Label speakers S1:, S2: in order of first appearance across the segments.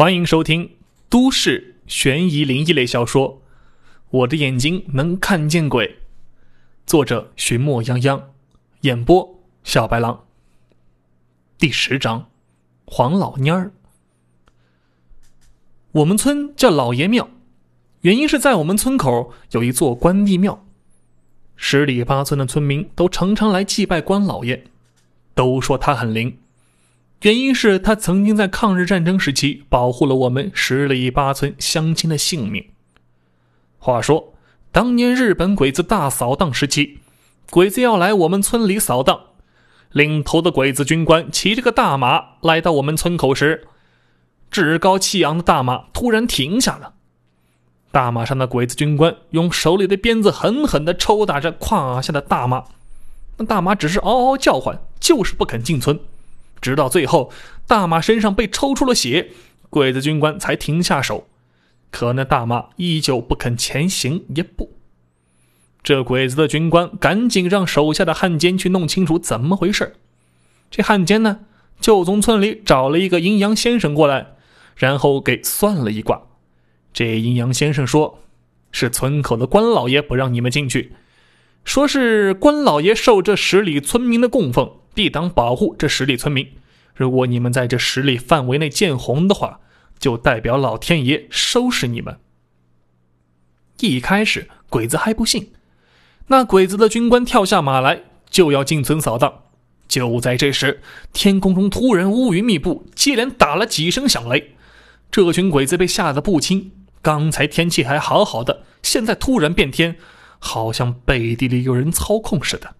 S1: 欢迎收听都市悬疑灵异类小说《我的眼睛能看见鬼》，作者寻墨泱泱，演播小白狼。第十章，黄老蔫儿。我们村叫老爷庙，原因是在我们村口有一座关帝庙，十里八村的村民都常常来祭拜关老爷，都说他很灵。原因是他曾经在抗日战争时期保护了我们十里八村乡亲的性命。话说，当年日本鬼子大扫荡时期，鬼子要来我们村里扫荡，领头的鬼子军官骑着个大马来到我们村口时，趾高气扬的大马突然停下了。大马上的鬼子军官用手里的鞭子狠狠地抽打着胯下的大马，那大马只是嗷嗷叫唤，就是不肯进村。直到最后，大马身上被抽出了血，鬼子军官才停下手。可那大马依旧不肯前行一步。这鬼子的军官赶紧让手下的汉奸去弄清楚怎么回事。这汉奸呢，就从村里找了一个阴阳先生过来，然后给算了一卦。这阴阳先生说，是村口的官老爷不让你们进去，说是官老爷受这十里村民的供奉。必当保护这十里村民。如果你们在这十里范围内见红的话，就代表老天爷收拾你们。一开始鬼子还不信，那鬼子的军官跳下马来就要进村扫荡。就在这时，天空中突然乌云密布，接连打了几声响雷。这群鬼子被吓得不轻。刚才天气还好好的，现在突然变天，好像背地里有人操控似的。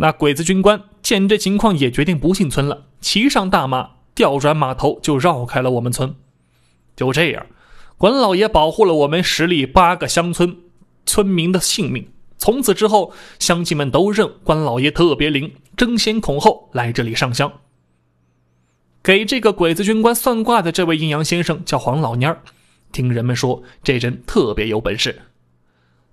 S1: 那鬼子军官见这情况，也决定不进村了，骑上大马，调转马头就绕开了我们村。就这样，关老爷保护了我们十里八个乡村村民的性命。从此之后，乡亲们都认关老爷特别灵，争先恐后来这里上香。给这个鬼子军官算卦的这位阴阳先生叫黄老蔫儿，听人们说这人特别有本事。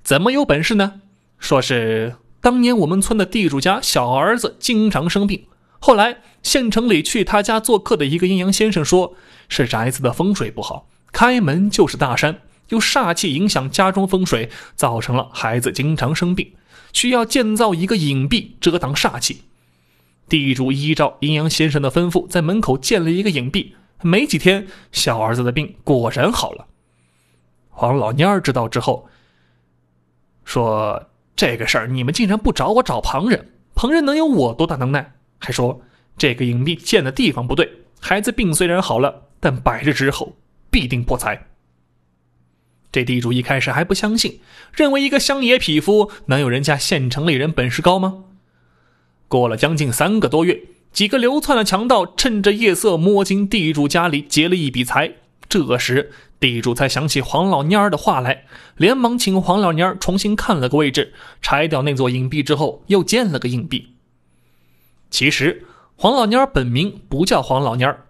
S1: 怎么有本事呢？说是。当年我们村的地主家小儿子经常生病，后来县城里去他家做客的一个阴阳先生说，是宅子的风水不好，开门就是大山，有煞气影响家中风水，造成了孩子经常生病，需要建造一个隐蔽遮挡煞气。地主依照阴阳先生的吩咐，在门口建了一个隐蔽，没几天，小儿子的病果然好了。黄老蔫儿知道之后，说。这个事儿你们竟然不找我，找旁人？旁人能有我多大能耐？还说这个隐蔽建的地方不对，孩子病虽然好了，但百日之后必定破财。这地主一开始还不相信，认为一个乡野匹夫能有人家县城里人本事高吗？过了将近三个多月，几个流窜的强盗趁着夜色摸进地主家里劫了一笔财。这时，地主才想起黄老蔫儿的话来，连忙请黄老蔫儿重新看了个位置，拆掉那座硬币之后，又建了个硬币。其实，黄老蔫儿本名不叫黄老蔫儿，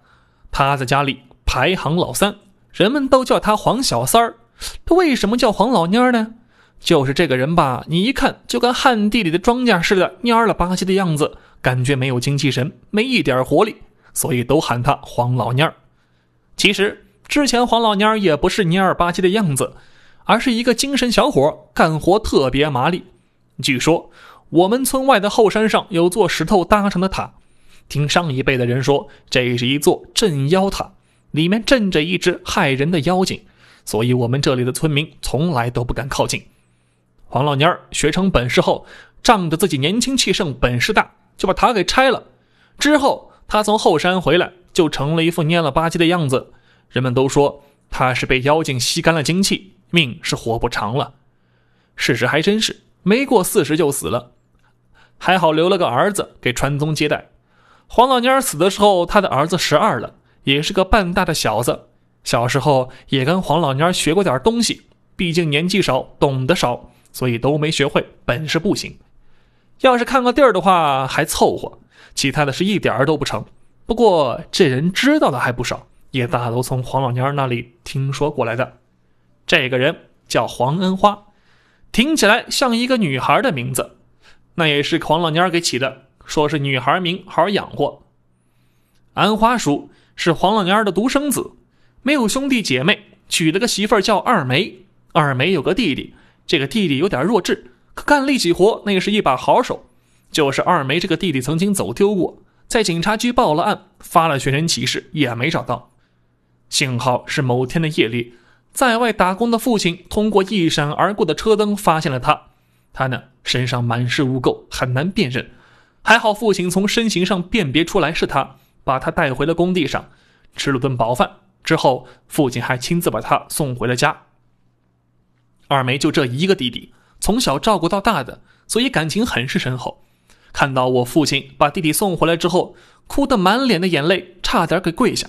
S1: 他在家里排行老三，人们都叫他黄小三儿。他为什么叫黄老蔫儿呢？就是这个人吧，你一看就跟旱地里的庄稼似的，蔫了吧唧的样子，感觉没有精气神，没一点活力，所以都喊他黄老蔫儿。其实。之前黄老蔫儿也不是蔫儿吧唧的样子，而是一个精神小伙，干活特别麻利。据说我们村外的后山上有座石头搭成的塔，听上一辈的人说，这是一座镇妖塔，里面镇着一只害人的妖精，所以我们这里的村民从来都不敢靠近。黄老蔫儿学成本事后，仗着自己年轻气盛、本事大，就把塔给拆了。之后他从后山回来，就成了一副蔫了吧唧的样子。人们都说他是被妖精吸干了精气，命是活不长了。事实还真是，没过四十就死了。还好留了个儿子给传宗接代。黄老蔫儿死的时候，他的儿子十二了，也是个半大的小子。小时候也跟黄老蔫儿学过点东西，毕竟年纪少，懂得少，所以都没学会，本事不行。要是看个地儿的话还凑合，其他的是一点儿都不成。不过这人知道的还不少。也大都从黄老蔫那里听说过来的。这个人叫黄恩花，听起来像一个女孩的名字，那也是黄老蔫给起的，说是女孩名好养活。安花叔是黄老蔫的独生子，没有兄弟姐妹，娶了个媳妇叫二梅。二梅有个弟弟，这个弟弟有点弱智，可干力气活，那也是一把好手。就是二梅这个弟弟曾经走丢过，在警察局报了案，发了寻人启事，也没找到。幸好是某天的夜里，在外打工的父亲通过一闪而过的车灯发现了他。他呢，身上满是污垢，很难辨认。还好父亲从身形上辨别出来是他，把他带回了工地上，吃了顿饱饭之后，父亲还亲自把他送回了家。二梅就这一个弟弟，从小照顾到大的，所以感情很是深厚。看到我父亲把弟弟送回来之后，哭得满脸的眼泪，差点给跪下。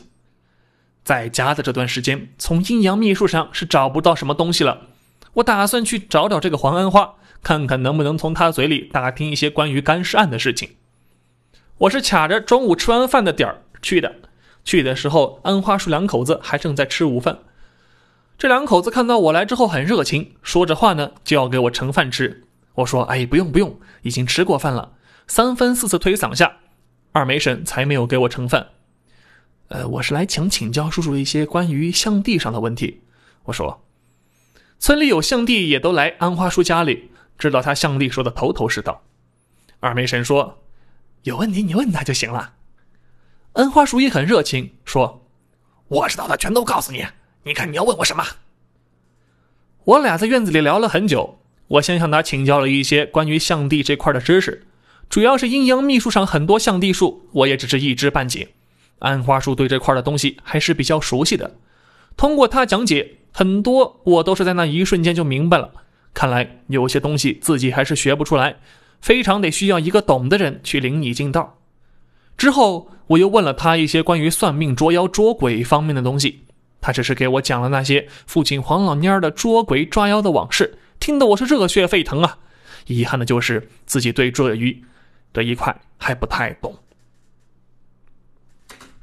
S1: 在家的这段时间，从阴阳秘术上是找不到什么东西了。我打算去找找这个黄安花，看看能不能从他嘴里打听一些关于干尸案的事情。我是卡着中午吃完饭的点儿去的，去的时候，安花叔两口子还正在吃午饭。这两口子看到我来之后很热情，说着话呢就要给我盛饭吃。我说：“哎，不用不用，已经吃过饭了。”三番四次推搡下，二梅婶才没有给我盛饭。呃，我是来请请教叔叔一些关于象地上的问题。我说：“村里有象地，也都来安花叔家里，知道他象地说的头头是道。”二梅神说：“有问题你问他就行了。”安花叔也很热情，说：“我知道的全都告诉你。”你看，你要问我什么？我俩在院子里聊了很久，我先向他请教了一些关于象地这块的知识，主要是阴阳秘术上很多象地术，我也只是一知半解。安花树对这块的东西还是比较熟悉的，通过他讲解，很多我都是在那一瞬间就明白了。看来有些东西自己还是学不出来，非常得需要一个懂的人去领你进道。之后，我又问了他一些关于算命、捉妖、捉鬼方面的东西。他只是给我讲了那些父亲黄老蔫儿的捉鬼抓妖的往事，听得我是热血沸腾啊！遗憾的就是自己对这鱼这一块还不太懂。